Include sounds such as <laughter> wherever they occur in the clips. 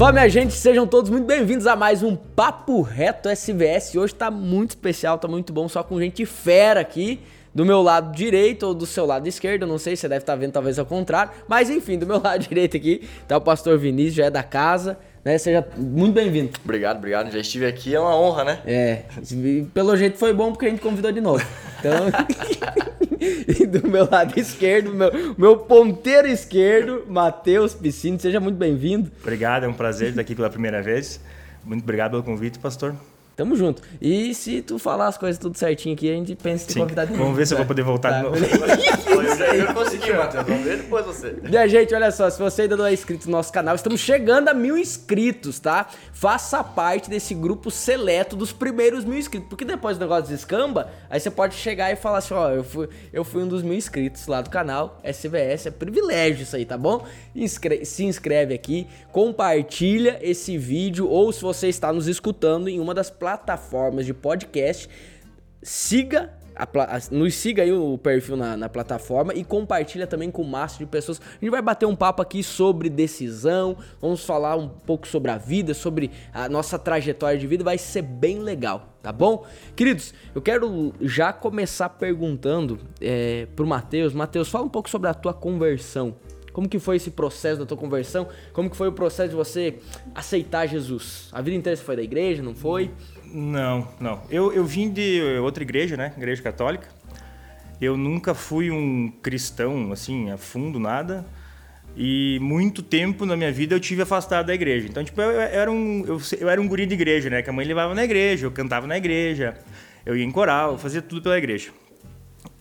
Fala, minha gente, sejam todos muito bem-vindos a mais um Papo Reto SVS. Hoje tá muito especial, tá muito bom, só com gente fera aqui. Do meu lado direito ou do seu lado esquerdo, não sei, você deve estar tá vendo talvez ao contrário. Mas enfim, do meu <laughs> lado direito aqui tá o pastor Vinícius, já é da casa. Né? Seja muito bem-vindo. Obrigado, obrigado. Já estive aqui, é uma honra, né? É, pelo jeito foi bom porque a gente convidou de novo. Então, <laughs> <laughs> e do meu lado esquerdo, meu, meu ponteiro esquerdo, Matheus Piscino, seja muito bem-vindo. Obrigado, é um prazer estar aqui pela primeira vez. Muito obrigado pelo convite, pastor. Tamo junto. E se tu falar as coisas tudo certinho aqui, a gente pensa em te convidar de novo. Vamos ver se eu vou poder voltar tá. de novo. <laughs> <laughs> eu consegui, Matheus. Vamos ver depois você. Minha gente, olha só, se você ainda não é inscrito no nosso canal, estamos chegando a mil inscritos, tá? Faça parte desse grupo seleto dos primeiros mil inscritos. Porque depois o negócio descamba, aí você pode chegar e falar assim, ó, eu fui, eu fui um dos mil inscritos lá do canal, SVS, é privilégio isso aí, tá bom? Inscre se inscreve aqui, compartilha esse vídeo, ou se você está nos escutando em uma das plataformas plataformas de podcast. Siga nos siga aí o perfil na, na, plataforma e compartilha também com o máximo de pessoas. A gente vai bater um papo aqui sobre decisão, vamos falar um pouco sobre a vida, sobre a nossa trajetória de vida, vai ser bem legal, tá bom? Queridos, eu quero já começar perguntando é, pro Matheus. Matheus, fala um pouco sobre a tua conversão. Como que foi esse processo da tua conversão? Como que foi o processo de você aceitar Jesus? A vida inteira você foi da igreja, não foi? Não, não. Eu, eu vim de outra igreja, né? Igreja católica. Eu nunca fui um cristão, assim, a fundo, nada. E muito tempo na minha vida eu tive afastado da igreja. Então, tipo, eu, era um, eu, eu, era um guri de igreja, né? Que a mãe levava na igreja, eu cantava na igreja, eu ia em coral, eu fazia tudo pela igreja.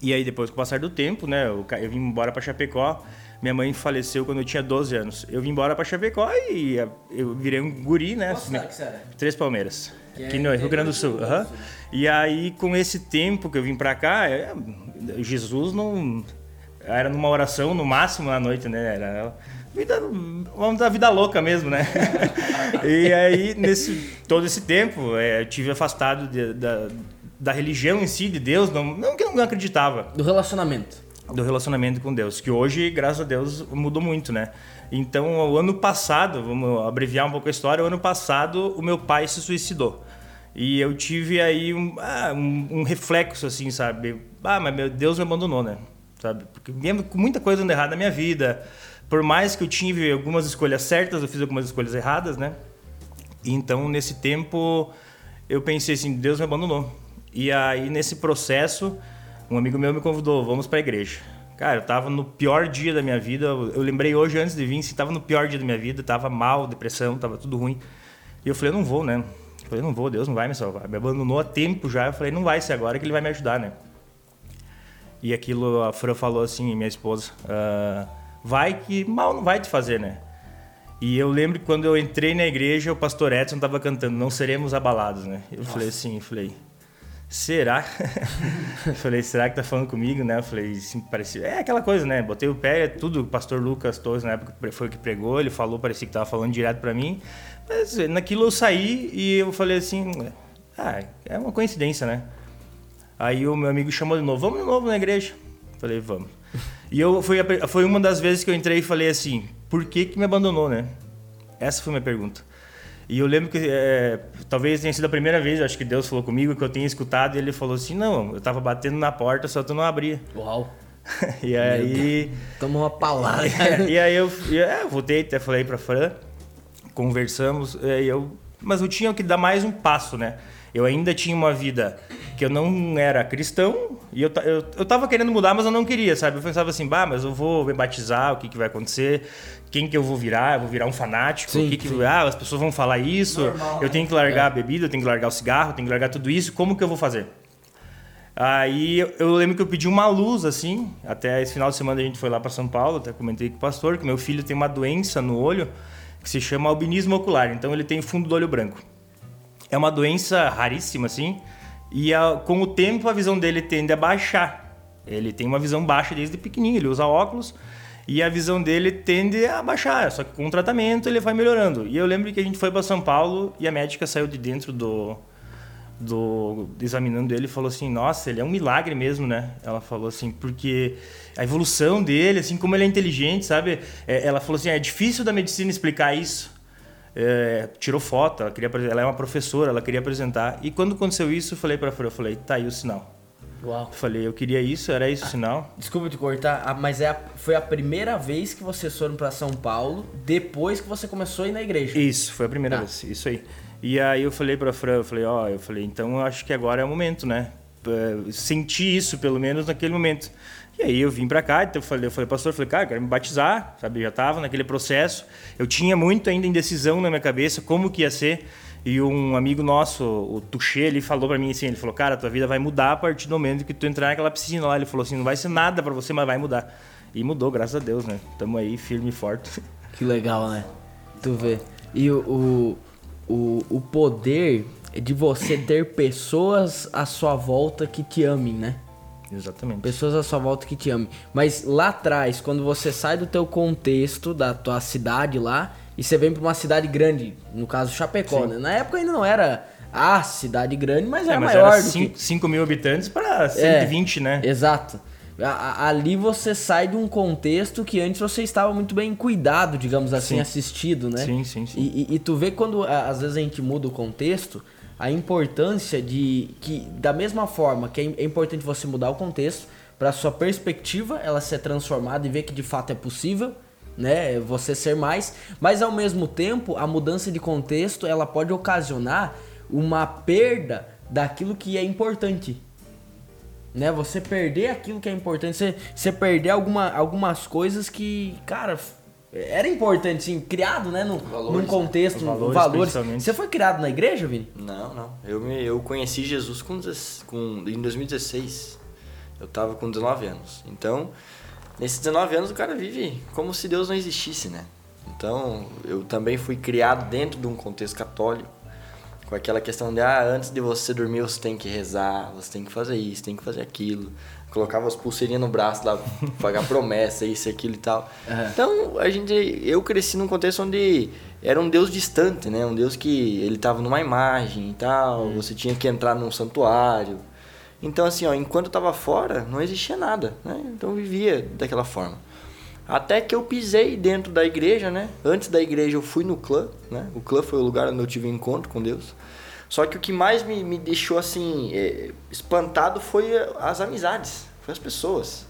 E aí, depois, com o passar do tempo, né? Eu, eu vim embora para Chapecó. Minha mãe faleceu quando eu tinha 12 anos. Eu vim embora para Chapecó e eu virei um guri, né? Qual cidade que você era? Três Palmeiras. Aqui no Rio Grande do Sul. Uhum. E aí, com esse tempo que eu vim pra cá, é, Jesus não. Era numa oração no máximo na noite, né? Era vida, vamos da vida louca mesmo, né? <laughs> e aí, nesse todo esse tempo, é, eu tive afastado de, da, da religião em si, de Deus, não, não que eu não acreditava. Do relacionamento. Do relacionamento com Deus, que hoje, graças a Deus, mudou muito, né? Então, o ano passado, vamos abreviar um pouco a história, o ano passado o meu pai se suicidou. E eu tive aí um, ah, um, um, reflexo, assim, sabe? Ah, mas meu Deus me abandonou, né? Sabe? Porque mesmo com muita coisa andando errada na minha vida, por mais que eu tive algumas escolhas certas, eu fiz algumas escolhas erradas, né? E então, nesse tempo, eu pensei assim, Deus me abandonou. E aí, nesse processo, um amigo meu me convidou, vamos para a igreja. Cara, eu tava no pior dia da minha vida. Eu lembrei hoje antes de vir, assim, tava no pior dia da minha vida, tava mal, depressão, tava tudo ruim. E eu falei, eu não vou, né? Eu falei, não vou, Deus não vai me salvar. Me abandonou há tempo já. Eu falei, não vai ser agora que ele vai me ajudar, né? E aquilo, a Fran falou assim, minha esposa, uh, vai que mal não vai te fazer, né? E eu lembro que quando eu entrei na igreja, o pastor Edson estava cantando Não Seremos Abalados, né? Eu Nossa. falei assim, falei, será? <laughs> falei, será que tá falando comigo, né? Eu falei, sim, parecia... É aquela coisa, né? Botei o pé, tudo, o pastor Lucas Torres, na época, foi o que pregou, ele falou, parecia que tava falando direto para mim. Mas naquilo eu saí e eu falei assim, ah, é uma coincidência, né? Aí o meu amigo chamou de novo, vamos de novo na igreja. Falei, vamos. E eu foi, foi uma das vezes que eu entrei e falei assim, por que que me abandonou, né? Essa foi a minha pergunta. E eu lembro que é, talvez tenha sido a primeira vez, acho que Deus falou comigo, que eu tenha escutado, e ele falou assim, não, eu tava batendo na porta, só tu não abria. Uau! <laughs> e aí... Toma uma palavra. <laughs> e aí eu, eu voltei, até falei pra Fran, conversamos, e eu, mas eu tinha que dar mais um passo, né? Eu ainda tinha uma vida que eu não era cristão e eu, eu, eu tava querendo mudar, mas eu não queria, sabe? Eu pensava assim, bah, mas eu vou me batizar, o que, que vai acontecer? Quem que eu vou virar? Eu vou virar um fanático? Sim, o que, que ah, as pessoas vão falar isso? Normal, eu tenho que largar é. a bebida, eu tenho que largar o cigarro, eu tenho que largar tudo isso. Como que eu vou fazer? Aí eu lembro que eu pedi uma luz, assim. Até esse final de semana a gente foi lá para São Paulo, até comentei com o pastor que meu filho tem uma doença no olho que se chama albinismo ocular. Então ele tem fundo do olho branco. É uma doença raríssima, assim, e a, com o tempo a visão dele tende a baixar. Ele tem uma visão baixa desde pequenininho, ele usa óculos e a visão dele tende a baixar, só que com o tratamento ele vai melhorando. E eu lembro que a gente foi para São Paulo e a médica saiu de dentro do, do examinando ele falou assim nossa ele é um milagre mesmo né ela falou assim porque a evolução dele assim como ele é inteligente sabe é, ela falou assim é difícil da medicina explicar isso é, tirou foto, ela, queria, ela é uma professora, ela queria apresentar. E quando aconteceu isso, eu falei para a Fran, eu falei, tá aí o sinal. Uau. Eu falei, eu queria isso, era isso o sinal. Desculpa te cortar, ah, mas é a- foi a primeira vez que vocês foram pra São Paulo depois que você começou a ir na igreja. Isso, foi a primeira Tá. vez, isso aí. E aí eu falei pra Fran, eu falei, ó, eu falei, então eu acho que agora é o momento, né? Senti isso, pelo menos, naquele momento. E aí eu vim pra cá, então eu falei, eu falei, pastor, eu falei, cara, eu quero me batizar, sabe? Eu já tava naquele processo. Eu tinha muito ainda indecisão na minha cabeça, como que ia ser. E um amigo nosso, o Tuxê, ele falou pra mim assim, ele falou, cara, tua vida vai mudar a partir do momento que tu entrar naquela piscina lá. Ele falou assim, não vai ser nada pra você, mas vai mudar. E mudou, graças a Deus, né? Tamo aí, firme e forte. Que legal, né? Tu vê. E o, o, o poder de você ter pessoas à sua volta que te amem, né? Exatamente. Pessoas à sua volta que te amem. Mas lá atrás, quando você sai do teu contexto, da tua cidade lá, e você vem pra uma cidade grande, no caso Chapecó, né? Na época ainda não era a cidade grande, mas É, era mas maior era do que... 5 mil habitantes para É, 120, né? Exato. A- Ali você sai de um contexto que antes você estava muito bem cuidado, digamos assim, Sim. assistido, né? Sim, sim, sim. E, e- tu vê quando às vezes a gente muda o contexto, a importância de que da mesma forma que é é importante você mudar o contexto para sua perspectiva ela ser transformada e ver que de fato é possível, né? Você ser mais, mas ao mesmo tempo a mudança de contexto ela pode ocasionar uma perda daquilo que é importante né? Você perder aquilo que é importante, você, você perder alguma, algumas coisas que, cara, era importante, sim, criado, né? Num, Valores, num né? contexto, num- valores, valores. Você foi criado na igreja, Vini? Não, não. Eu, me, eu conheci Jesus com, 16 com, em 2016. Eu tava com 19 anos. Então, nesses 19 anos o cara vive como se Deus não existisse, né? Então, eu também fui criado dentro de um contexto católico. Com aquela questão de, ah, antes de você dormir você tem que rezar, você tem que fazer isso, tem que fazer aquilo. Colocava as pulseirinhas no braço lá, <laughs> pagar promessa, isso, aquilo e tal. Então, a gente, eu cresci num contexto onde era um Deus distante, né? Um Deus que ele tava numa imagem e tal, você tinha que entrar num santuário. Então, assim, ó, enquanto eu tava fora, não existia nada, né? Então, eu vivia daquela forma. Até que eu pisei dentro da igreja, né? Antes da igreja eu fui no clã, né? O clã foi o lugar onde eu tive encontro com Deus. Só que o que mais me, me deixou assim eh, espantado foi as amizades, foi as pessoas.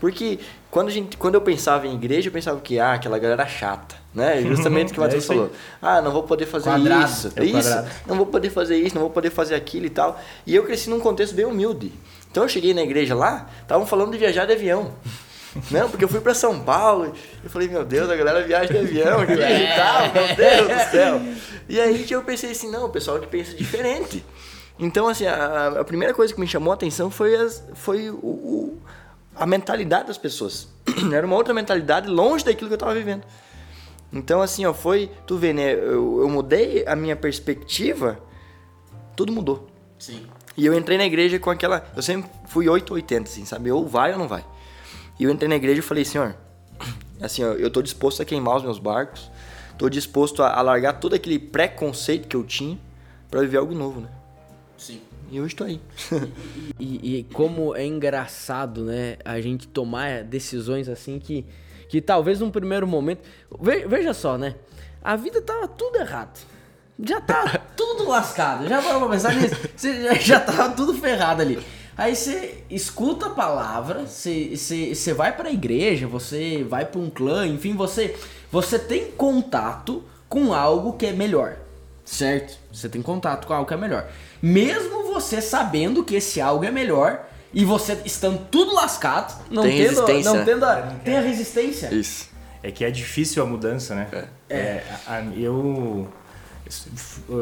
Porque quando, a gente, quando eu pensava em igreja, eu pensava que ah, aquela galera chata, né? <laughs> Justamente o que o É Matheus aí. falou. Ah, não vou poder fazer Quadrado, isso. é isso. quadrado. Não vou poder fazer isso, não vou poder fazer aquilo e tal. E eu cresci num contexto bem humilde. Então eu cheguei na igreja lá, estavam falando de viajar de avião. Não, porque eu fui pra São Paulo. Eu falei, meu Deus, a galera viaja de avião e tal, meu Deus do céu. E aí eu pensei assim, não, o pessoal que pensa diferente. Então, assim, a, a primeira coisa que me chamou a atenção foi, as, foi o, o- a mentalidade das pessoas. <clears throat> Era uma outra mentalidade longe daquilo que eu tava vivendo. Então, assim, ó, foi. Tu vê, né? Eu, eu mudei a minha perspectiva, tudo mudou. Sim. E eu entrei na igreja com aquela. Eu sempre fui 880, assim, sabe? Ou vai ou não vai. E eu entrei na igreja e falei, senhor, assim, eu tô disposto a queimar os meus barcos, tô disposto a, a largar todo aquele preconceito que eu tinha pra viver algo novo, né? Sim. E hoje tô aí. E, e como é engraçado, né? A gente tomar decisões assim que, que talvez num primeiro momento. Ve- veja só, né? A vida tava tudo errado. Já tá <laughs> tudo lascado. Já parou pra pensar nisso? Você já, já tava tudo ferrado ali. Aí você escuta a palavra, você, você, você vai pra igreja, você vai pra um clã, enfim, você, você tem contato com algo que é melhor. Certo? Você tem contato com algo que é melhor. Mesmo você sabendo que esse algo é melhor e você estando tudo lascado, não Tem tendo, resistência. não tendo a, tem a resistência. Isso. É que é difícil a mudança, né? É. a- a- eu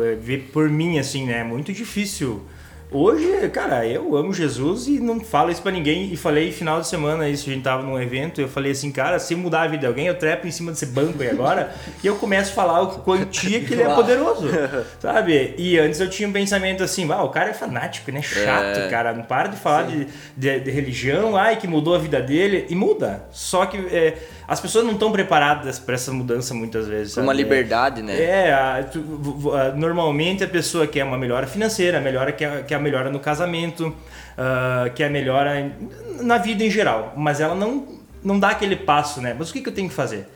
é, ver por mim assim, né? É muito difícil. Hoje, cara, eu amo Jesus e não falo isso pra ninguém. E falei final de semana isso, a gente tava num evento, eu falei assim, cara, se mudar a vida de alguém, eu trepo em cima desse banco aí agora <laughs> e eu começo a falar o quantia que ele é poderoso, <laughs> sabe? E antes eu tinha um pensamento assim, ah, o cara é fanático, né? Chato, É. cara, não para de falar de, de, de religião, ai, que mudou a vida dele. E muda. Só que é, as pessoas não estão preparadas pra essa mudança muitas vezes. Foi uma sabe? liberdade, né? É, a- tu- a- normalmente a pessoa quer uma melhora financeira, a melhora quer, quer a melhora no casamento, ah, quer a melhora em- na vida em geral, mas ela não, não dá aquele passo, né? Mas o que, que eu tenho que fazer?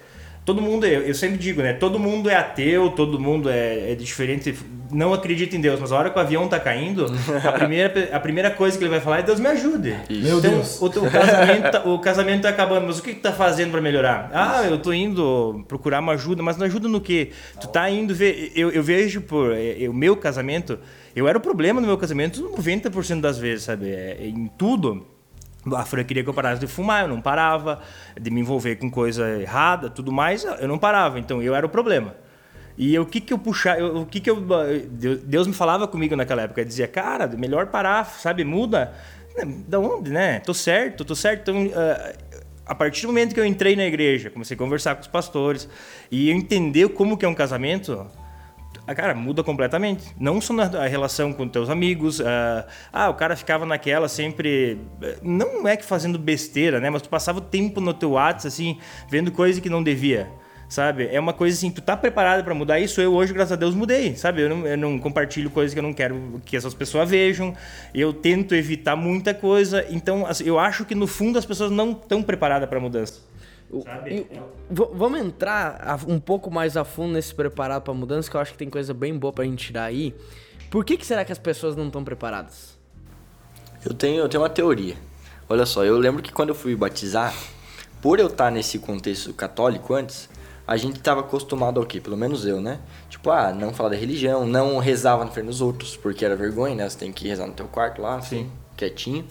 Todo mundo, é, eu sempre digo, né? Todo mundo é ateu, todo mundo é, é diferente, não acredita em Deus, mas a hora que o avião tá caindo, a <laughs> primeira, a primeira coisa que ele vai falar é Deus me ajude. Isso. Meu então, Deus. O, o, casamento, tá, <laughs> o casamento tá acabando, mas o que, que tá fazendo para melhorar? Ah, eu tô indo procurar uma ajuda, mas não ajuda no quê? Tu tá indo ver. Eu, eu vejo por. É, o meu casamento, eu era o problema no meu casamento 90% das vezes, sabe? É, em tudo. A Fran queria que eu parasse de fumar, eu não parava, de me envolver com coisa errada, tudo mais, eu não parava. Então eu era o problema. E o que que eu puxar, o que que eu Deus me falava comigo naquela época, dizia: "Cara, melhor parar, sabe? Muda". Da onde, né? Tô certo, tô certo. Então, uh, a partir do momento que eu entrei na igreja, comecei a conversar com os pastores e entender como que é um casamento, cara, muda completamente. Não só na relação com teus amigos. Uh, ah, o cara ficava naquela sempre. Não é que fazendo besteira, né? Mas tu passava o tempo no teu WhatsApp, assim, vendo coisa que não devia. Sabe? É uma coisa assim, tu tá preparado para mudar isso? Eu hoje, graças a Deus, mudei, sabe? Eu não, eu não compartilho coisas que eu não quero que essas pessoas vejam. Eu tento evitar muita coisa. Então, eu acho que no fundo as pessoas não estão preparadas para mudança. E, vamos entrar um pouco mais a fundo nesse preparado para mudança, que eu acho que tem coisa bem boa pra gente tirar aí. Por que, que será que as pessoas não estão preparadas? Eu tenho, eu tenho uma teoria. Olha só, eu lembro que quando eu fui batizar, por eu estar nesse contexto católico antes, a gente estava acostumado ao quê? Pelo menos eu, né? Tipo, ah, não falar da religião, não rezava na frente dos outros, porque era vergonha, né? Você tem que rezar no teu quarto lá, assim, quietinho.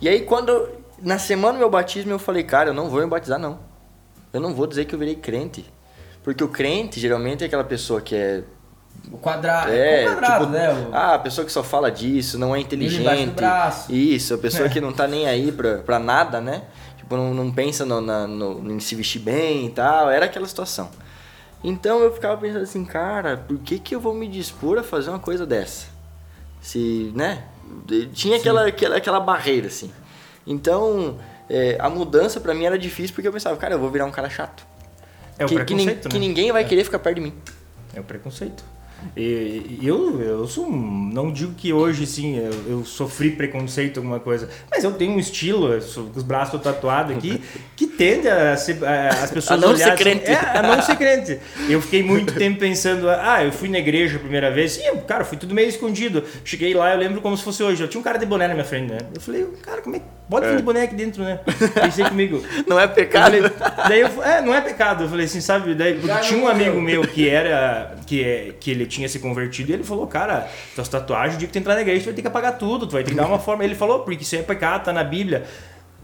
E aí, quando na semana do meu batismo eu falei, cara, eu não vou me batizar não. Eu não vou dizer que eu virei crente. Porque o crente geralmente é aquela pessoa que é o quadrado, é, é quadrado, tipo, né? O... Ah, a pessoa que só fala disso, não é inteligente. Isso, a pessoa <laughs> é. que não tá nem aí pra, pra nada, né? Tipo, não, não pensa no, na, no, em se vestir bem e tal. Era aquela situação. Então eu ficava pensando assim, cara, por que, que eu vou me dispor a fazer uma coisa dessa? Se, né? Tinha aquela, aquela, aquela barreira, assim. Então, é, a mudança para mim era difícil porque eu pensava, cara, eu vou virar um cara chato. É o que, preconceito, que, né? que ninguém vai é. querer ficar perto de mim. É o preconceito. E, eu, eu sou, não digo que hoje sim eu, eu, sofri preconceito alguma coisa, mas eu tenho um estilo, sou, os braços tatuados aqui, que tende a ser, a, as pessoas a não olharem, ser crente. Assim, é, a não ser crente. Eu fiquei muito tempo pensando, ah, eu fui na igreja a primeira vez, e cara, fui tudo meio escondido. Cheguei lá, eu lembro como se fosse hoje. Eu tinha um cara de boné na minha frente, né? Eu falei, cara, como é que pode é. de boné aqui dentro, né? Pensei comigo. <laughs> Não é pecado. Falei, daí eu, é, não é pecado. Eu falei assim, sabe? Daí, porque tinha um amigo meu que era, que, é, que ele tinha se convertido e ele falou, cara, tuas tatuagens, o dia que tu entrar na igreja, tu vai ter que apagar tudo, tu vai ter que dar uma forma. Ele falou, porque isso é pecado, tá na Bíblia.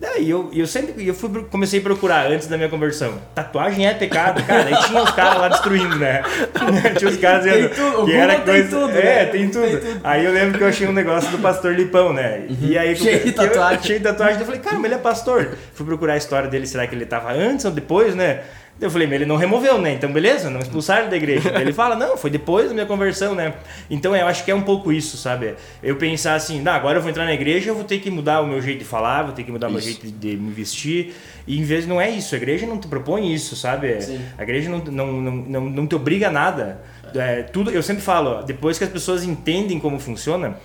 Daí eu, eu sempre eu fui, comecei a procurar antes da minha conversão. Tatuagem é pecado, cara. Aí tinha os caras lá destruindo, né? <laughs> tinha os caras dizendo tudo, que era tem coisa. Tudo, é, né? tem tudo. tem tudo. Aí eu lembro que eu achei um negócio do pastor Lipão, né? Uhum. E aí cheio de tatuagem. Eu, cheio de tatuagem. Eu falei, cara, mas ele é pastor. Fui procurar a história dele, será que ele tava antes ou depois, né? Eu falei, mas ele não removeu, né? Então, beleza, não expulsaram da igreja. <laughs> ele fala, não, foi depois da minha conversão, né? Então, eu acho que é um pouco isso, sabe? Eu pensar assim, não, agora eu vou entrar na igreja, eu vou ter que mudar o meu jeito de falar, vou ter que mudar o meu jeito de me vestir. E em vez não é isso, a igreja não te propõe isso, sabe? Sim. A igreja não, não, não, não, não te obriga a nada. É, tudo, eu sempre falo, depois que as pessoas entendem como funciona,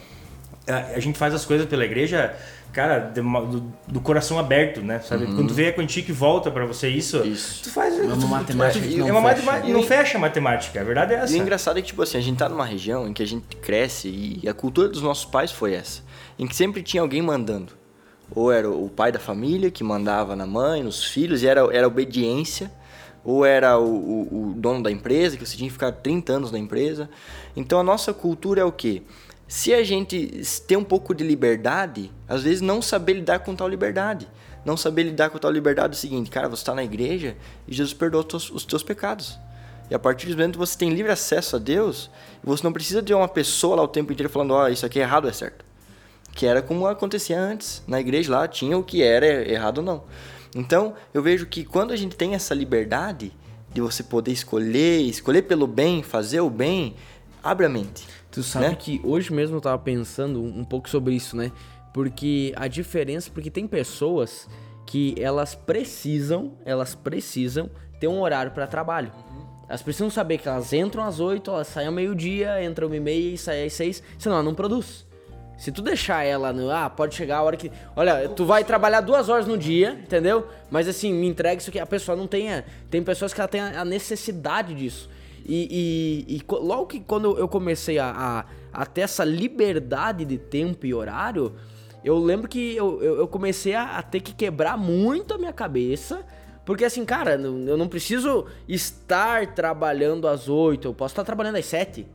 a, a gente faz as coisas pela igreja cara, do, do, coração aberto, né? Sabe? Uhum. Quando vê a quantia que volta para você isso, isso, tu faz. É uma tu, matemática tu, que não é uma fecha. matemática, não fecha a matemática, a verdade é essa. E o engraçado é que, tipo assim, a gente tá numa região em que a gente cresce e a cultura dos nossos pais foi essa. Em que sempre tinha alguém mandando. Ou era o pai da família que mandava na mãe, nos filhos, e era, era obediência. Ou era o, o, o dono da empresa, que você tinha que ficar 30 anos na empresa. Então a nossa cultura é o quê? Se a gente ter um pouco de liberdade, às vezes não saber lidar com tal liberdade. Não saber lidar com tal liberdade é o seguinte, cara, você está na igreja e Jesus perdoa os teus, os teus pecados. E a partir do momento que você tem livre acesso a Deus, você não precisa de uma pessoa lá o tempo inteiro falando, ó, oh, isso aqui é errado é certo. Que era como acontecia antes. Na igreja lá tinha o que era errado ou não. Então, eu vejo que quando a gente tem essa liberdade de você poder escolher, escolher pelo bem, fazer o bem, abre a mente. Tu sabe né? que hoje mesmo eu tava pensando um pouco sobre isso, né? Porque a diferença, porque tem pessoas que elas precisam, elas precisam ter um horário para trabalho. Elas precisam saber que elas entram às 8, elas saem ao meio-dia, entram às meia e saem às 6, senão ela não produz. Se tu deixar ela no. Ah, pode chegar a hora que. Olha, tu vai trabalhar duas horas no dia, entendeu? Mas assim, me entrega isso que a pessoa não tenha. Tem pessoas que ela tem a necessidade disso. E, e, e logo que quando eu comecei a, a, a, ter essa liberdade de tempo e horário, eu lembro que eu, eu, eu comecei a, a ter que quebrar muito a minha cabeça. Porque assim, cara, eu não preciso estar trabalhando às 8, eu posso estar trabalhando às 7.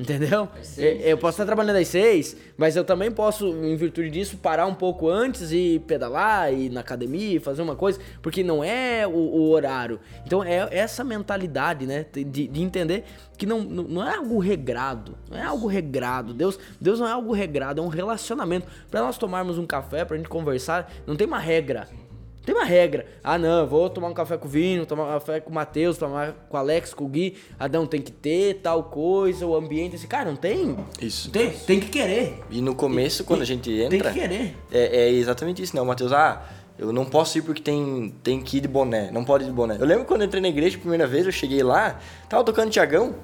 Entendeu? Eu posso estar trabalhando às seis, mas eu também posso, em virtude disso, parar um pouco antes e pedalar, ir na academia, fazer uma coisa, porque não é o, o horário. Então é essa mentalidade, né? De, de entender que não, não é algo regrado. Não é algo regrado. Deus, Deus não é algo regrado, é um relacionamento. Para nós tomarmos um café, pra gente conversar, não tem uma regra. Tem uma regra. Ah, não, vou tomar um café com o Vino, tomar um café com o Matheus, tomar com o Alex, com o Gui. Ah, não, tem que ter tal coisa, o ambiente. Esse cara, não tem. Isso. Tem, tem que querer. E no começo, e, quando a gente entra. Tem que querer. É, é exatamente isso, né? O Matheus, ah. Eu não posso ir porque tem, tem que ir de boné. Não pode ir de boné. Eu lembro quando eu entrei na igreja a primeira vez, eu cheguei lá, tava tocando Tiagão.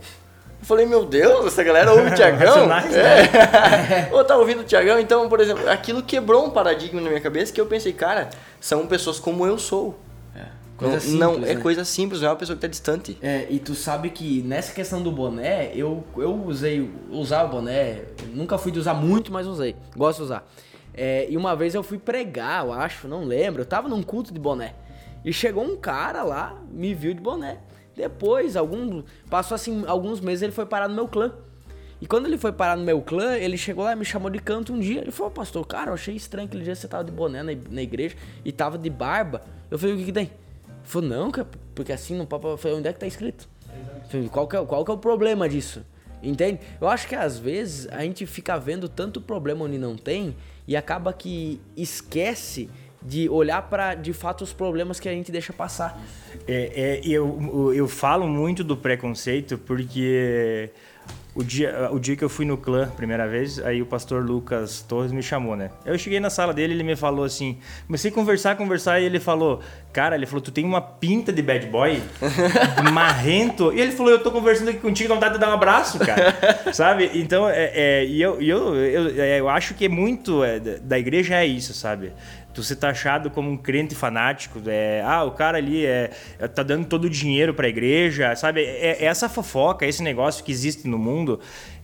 Eu falei, meu Deus, essa galera ouve o <laughs> Tiagão? é. <laughs> Ou tá ouvindo o Tiagão? Então, por exemplo, aquilo quebrou um paradigma na minha cabeça que eu pensei, cara, são pessoas como eu sou. É. Coisa não, simples, não é né? coisa simples, não é uma pessoa que tá distante. É, e tu sabe que nessa questão do boné, eu, eu usei, usar o boné, nunca fui de usar muito, mas usei, gosto de usar. É, e uma vez eu fui pregar, eu acho, não lembro, eu tava num culto de boné. E chegou um cara lá, me viu de boné. Depois, algum, passou assim alguns meses, ele foi parar no meu clã. E quando ele foi parar no meu clã, ele chegou lá e me chamou de canto um dia. Ele falou, pastor, cara, eu achei estranho aquele dia você tava de boné na, na igreja e tava de barba. Eu falei, o que que tem? Ele falou, não, cara, porque assim no papo, falei, onde é que tá escrito? Falei, qual, que é, qual que é o problema disso? Entende? Eu acho que às vezes a gente fica vendo tanto problema onde não tem e acaba que esquece de olhar para de fato os problemas que a gente deixa passar. É, é, eu, eu falo muito do preconceito porque o dia, o dia que eu fui no clã, primeira vez, aí o pastor Lucas Torres me chamou, né? Eu cheguei na sala dele, ele me falou assim, comecei a conversar, conversar, e ele falou, cara, ele falou, tu tem uma pinta de bad boy, <laughs> marrento, e ele falou, eu tô conversando aqui contigo, dá vontade de dar um abraço, cara, <laughs> sabe? Então, é, é, e eu, eu, eu, é, eu acho que é muito é, da igreja é isso, sabe? Tu ser taxado como um crente fanático, é, ah, o cara ali é, é tá dando todo o dinheiro para a igreja, sabe? É, é, essa fofoca, esse negócio que existe no mundo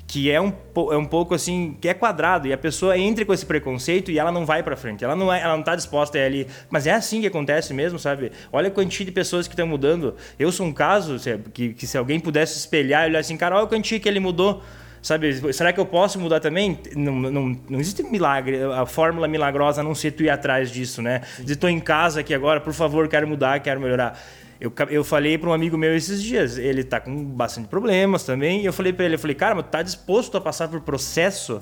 que é um, é um pouco assim, que é quadrado, e a pessoa entra com esse preconceito e ela não vai para frente, ela não, é, ela não tá disposta a ir ali, mas é assim que acontece mesmo, sabe? Olha a quantia de pessoas que estão mudando. Eu sou um caso que, que se alguém pudesse espelhar e olhar assim, cara, olha a quantia que ele mudou, Sabe, será que eu posso mudar também? Não, não, não existe milagre, a fórmula milagrosa a não ser tu ir atrás disso, né? De tô em casa aqui agora, por favor, quero mudar, quero melhorar. Eu, eu falei para um amigo meu esses dias, ele tá com bastante problemas também, e eu falei para ele, eu falei, cara, mas tu tá disposto a passar por processo?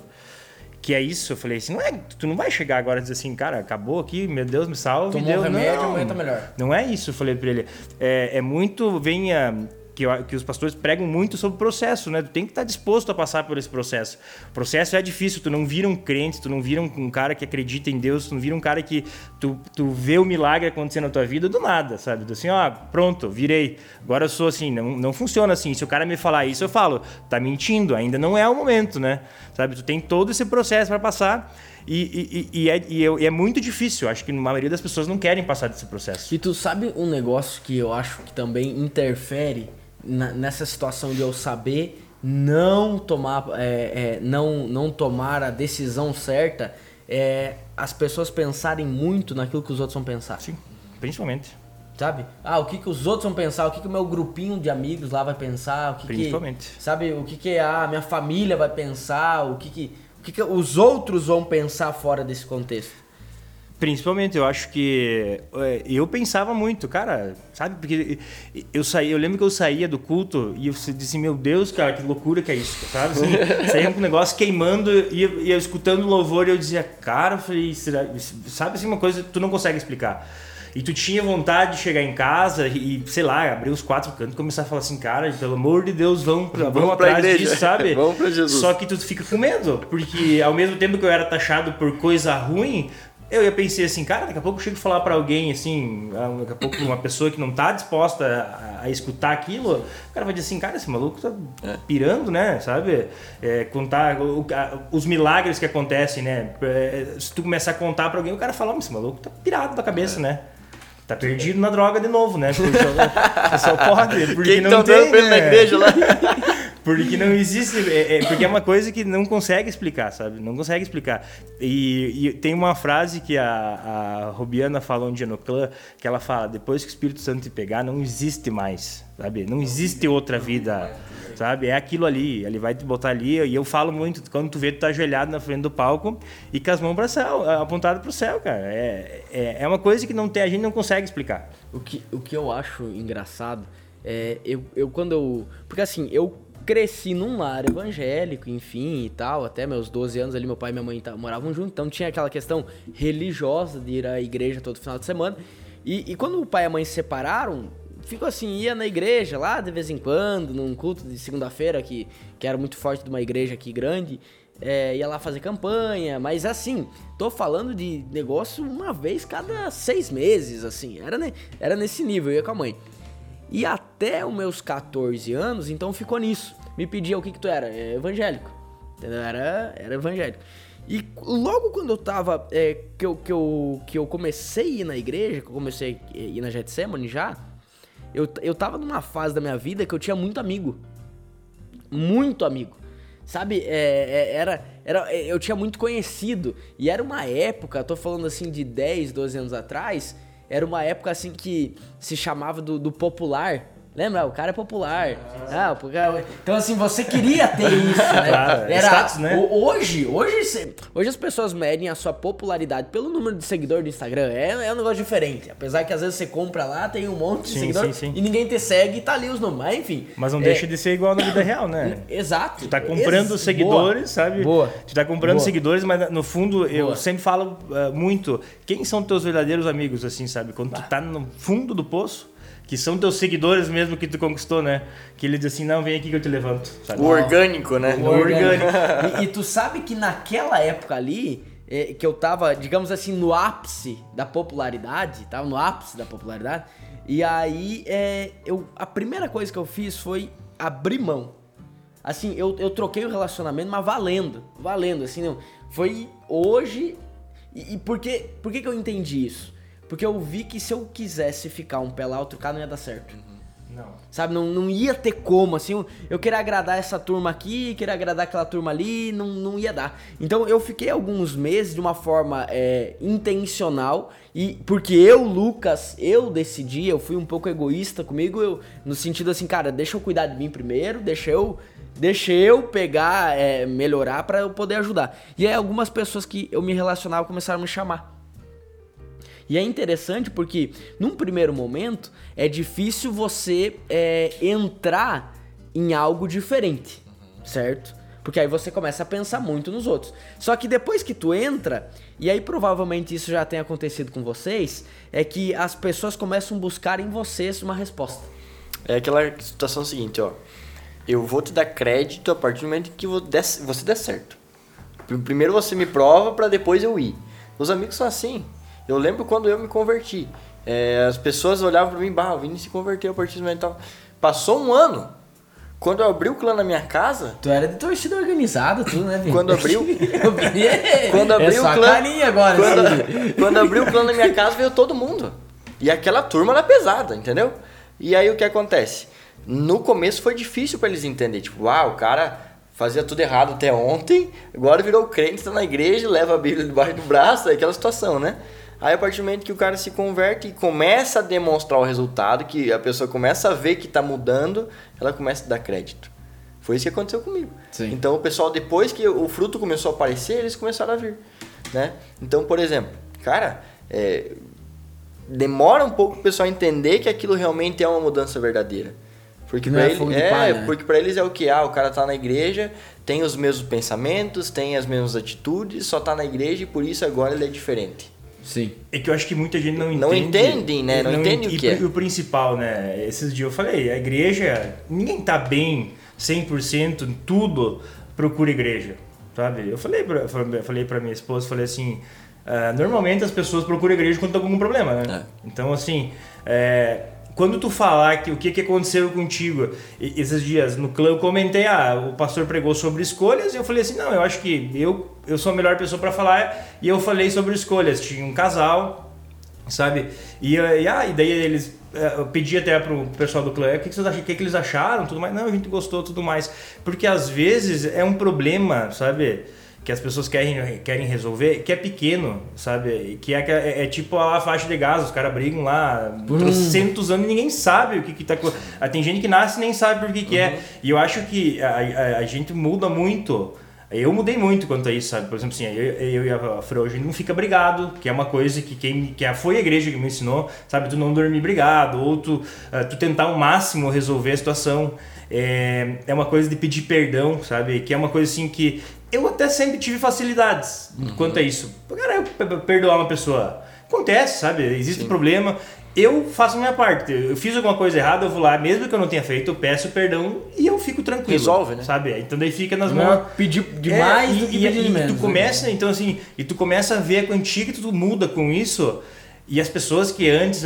que é isso. Eu falei assim, não é, tu não vai chegar agora e dizer assim, cara, acabou aqui, meu Deus, me salve. Tomou Deus, remédio, amanhã tá melhor. Não é isso, eu falei para ele. É, é muito, venha que, que os pastores pregam muito sobre o processo, né? Tu tem que estar disposto a passar por esse processo. O processo é difícil, tu não vira um crente, tu não vira um, um cara que acredita em Deus, tu não vira um cara que tu, tu vê o milagre acontecendo na tua vida do nada, sabe? Tu assim, ó, pronto, virei. Agora eu sou assim, não, não funciona assim. Se o cara me falar isso, eu falo, tá mentindo, ainda não é o momento, né? Sabe? Tu tem todo esse processo para passar. E, e, e, é, e, é, muito difícil. Acho que a maioria das pessoas não querem passar desse processo. E tu sabe um negócio que eu acho que também interfere na, nessa situação de eu saber não tomar, é, é, não, não tomar a decisão certa, é as pessoas pensarem muito naquilo que os outros vão pensar. Sim, principalmente. Sabe? Ah, o que, que os outros vão pensar, o que, que o meu grupinho de amigos lá vai pensar, o que Principalmente. Que, sabe, o que, que a minha família vai pensar, o que, que, o que, que os outros vão pensar fora desse contexto. Principalmente, eu acho que é, eu pensava muito, cara, sabe? Porque eu saí, eu lembro que eu saía do culto e eu disse, meu Deus, cara, que loucura que é isso, sabe? Assim, <laughs> saía com um negócio queimando e eu, ia escutando louvor e eu dizia, cara, eu falei, sabe assim, uma coisa que tu não consegue explicar. E tu tinha vontade de chegar em casa e, sei lá, abrir os quatro cantos e começar a falar assim, cara, pelo amor de Deus, vamos, pra, vamos, vamos atrás disso, sabe? <laughs> vamos pra Jesus. Só que tu fica com medo, porque ao mesmo tempo que eu era taxado por coisa ruim, Eu ia pensei assim, cara, daqui a pouco eu chego a falar para alguém, assim, daqui a pouco uma pessoa que não tá disposta a, a, escutar aquilo, o cara vai dizer assim, cara, esse maluco tá é. pirando, né, sabe? É, contar o, a, os milagres que acontecem, né? É, se tu começar a contar para alguém, o cara fala, esse maluco tá pirado da cabeça, é. né? Tá perdido na droga de novo, né? Porque só, só pode, porque Quem não tem, né? na igreja lá. <laughs> Porque não existe. É, é, porque é uma coisa que não consegue explicar, sabe? Não consegue explicar. E, e tem uma frase que a, a Robiana falou um dia no clã, que ela fala: depois que o Espírito Santo te pegar, não existe mais, sabe? Não existe outra vida, sabe? É aquilo ali, ele vai te botar ali. E eu falo muito, quando tu vê, tu tá ajoelhado na frente do palco e com as mãos para céu, apontado para o céu, cara. É, é, é uma coisa que não tem, a gente não consegue explicar. O que, o que eu acho engraçado é, eu, eu quando eu. Porque assim, eu cresci num lar evangélico, enfim, e tal, até meus 12 anos ali, meu pai e minha mãe moravam juntos, então tinha aquela questão religiosa de ir à igreja todo final de semana. E, e quando o pai e a mãe se separaram, ficou assim, ia na igreja lá de vez em quando, num culto de segunda-feira que, que era muito forte de uma igreja aqui grande, é, ia lá fazer campanha, mas assim, tô falando de negócio uma vez cada seis meses, assim, era, ne, era nesse nível, eu ia com a mãe. E até os meus 14 anos, então ficou nisso me pedia o que que tu era, é evangélico, entendeu? Era, era evangélico. E logo quando eu tava, é, que, eu, que, eu, que eu comecei a ir na igreja, que eu comecei a ir na Getsemane já, eu, eu tava numa fase da minha vida que eu tinha muito amigo. Muito amigo. Sabe, é, é, era, era, eu tinha muito conhecido. E era uma época, tô falando assim de 10, 12 anos atrás, era uma época assim que se chamava do, do popular. Lembra? O cara é popular. Ah, porque... Então, assim, você queria ter isso, né? <laughs> Claro, é Era, status, né? Hoje, hoje, hoje as pessoas medem a sua popularidade pelo número de seguidor do Instagram. É, é um negócio diferente. Apesar que às vezes você compra lá, tem um monte de sim, seguidor sim, sim. e ninguém te segue e tá ali os números. Mas, enfim. Mas não é... deixa de ser igual na vida real, né? <clears throat> Exato. Tu tá comprando Ex seguidores, Boa. sabe? Boa. Tu tá comprando Boa. seguidores, mas no fundo eu Boa. sempre falo uh, muito. Quem são teus verdadeiros amigos, assim, sabe? Quando tu tá no fundo do poço que são teus seguidores mesmo que tu conquistou, né? Que ele diz assim, não, vem aqui que eu te levanto. Sabe? O orgânico, né? O, orgânico. e, e, tu sabe que naquela época ali, é, que eu tava, digamos assim, no ápice da popularidade, tava no ápice da popularidade, e aí é, eu, a primeira coisa que eu fiz foi abrir mão. Assim, eu, eu troquei o relacionamento, mas valendo, valendo, assim, não, foi hoje, e, e por, que, por que que eu entendi isso? Porque eu vi que se eu quisesse ficar um pé lá, outro cá, não ia dar certo. Uhum. Não. Sabe, não, não ia ter como, assim, eu queria agradar essa turma aqui, queria agradar aquela turma ali, não, não ia dar. Então eu fiquei alguns meses de uma forma é, intencional, e porque eu, Lucas, eu decidi, eu fui um pouco egoísta comigo, eu, no sentido assim, cara, deixa eu cuidar de mim primeiro, deixa eu, deixa eu pegar, é, melhorar para eu poder ajudar. E aí algumas pessoas que eu me relacionava começaram a me chamar. E é interessante porque, num primeiro momento, é difícil você é, entrar em algo diferente, certo? Porque aí você começa a pensar muito nos outros. Só que depois que tu entra, e aí provavelmente isso já tem acontecido com vocês, é que as pessoas começam a buscar em vocês uma resposta. É aquela situação seguinte, ó. Eu vou te dar crédito a partir do momento que você der certo. Primeiro você me prova para depois eu ir. Os amigos são assim. Eu lembro quando eu me converti. É, as pessoas olhavam para mim, bah, o Vini se converteu a partir do momento. Passou um ano. Quando eu abri o clã na minha casa. Tu era de torcida organizada, tudo, né, Vini? Quando abriu. <laughs> quando abriu é o clã. agora, quando, quando abriu o clã na minha casa, veio todo mundo. E aquela turma era pesada, entendeu? E aí o que acontece? No começo foi difícil para eles entenderem. Tipo, ah, o cara fazia tudo errado até ontem, agora virou crente, tá na igreja, leva a Bíblia debaixo do braço, é aquela situação, né? Aí a partir do momento que o cara se converte e começa a demonstrar o resultado, que a pessoa começa a ver que está mudando, ela começa a dar crédito. Foi isso que aconteceu comigo. Sim. Então o pessoal, depois que o fruto começou a aparecer, eles começaram a vir. Né? Então, por exemplo, cara, é, demora um pouco o pessoal entender que aquilo realmente é uma mudança verdadeira. Porque para é, ele, é, né? porque para eles é o que ah, o cara tá na igreja, tem os mesmos pensamentos, tem as mesmas atitudes, só tá na igreja e por isso agora ele é diferente. Sim. É que eu acho que muita gente não entende. Não entende, né? Não, não entende o que é. E o principal, né? Esses dias eu falei, a igreja, ninguém tá bem 100% em tudo, procura igreja, sabe? Eu falei pra, falei pra minha esposa, falei assim, ah, normalmente as pessoas procuram igreja quando estão com algum problema, né? É. Então, assim, é, quando tu falar que o que, que aconteceu contigo esses dias no clã, eu comentei, ah, o pastor pregou sobre escolhas e eu falei assim, não, eu acho que eu, eu sou a melhor pessoa para falar e eu falei sobre escolhas. Tinha um casal, sabe? E, e, ah, e daí eles eh, eu pedi até pro pessoal do clã, o que, que vocês acham, o que, que eles acharam, tudo mais. Não, a gente gostou, tudo mais. Porque às vezes é um problema, sabe? Que as pessoas querem, querem resolver, que é pequeno, sabe? Que é, que é, é tipo a faixa de gás, os caras brigam lá por trocentos anos e ninguém sabe o que, que tá. Ah, Tem gente que nasce e nem sabe por que, que é. E eu acho que a, a, a gente muda muito. Eu mudei muito quanto a isso, sabe? Por exemplo, assim, eu, eu e a Fro, a gente não fica brigado, que é uma coisa que quem que a- foi a igreja que me ensinou, sabe? Tu não dormir brigado, ou tu, ah, tu tentar ao máximo resolver a situação. É, é uma coisa de pedir perdão, sabe? Que é uma coisa assim que eu até sempre tive facilidades quanto a isso. Cara, eu pe- pe- perdoar uma pessoa. Acontece, sabe? Existe um problema. Eu faço a minha parte. Eu fiz alguma coisa errada, eu vou lá, mesmo que eu não tenha feito, eu peço perdão e eu fico tranquilo. Resolve, né? Sabe? Então daí fica nas É mãos. pedir demais É, do e, que e, pedir e menos. tu né? começa, então assim, e tu começa a ver a quantia que tu muda com isso. E as pessoas que antes,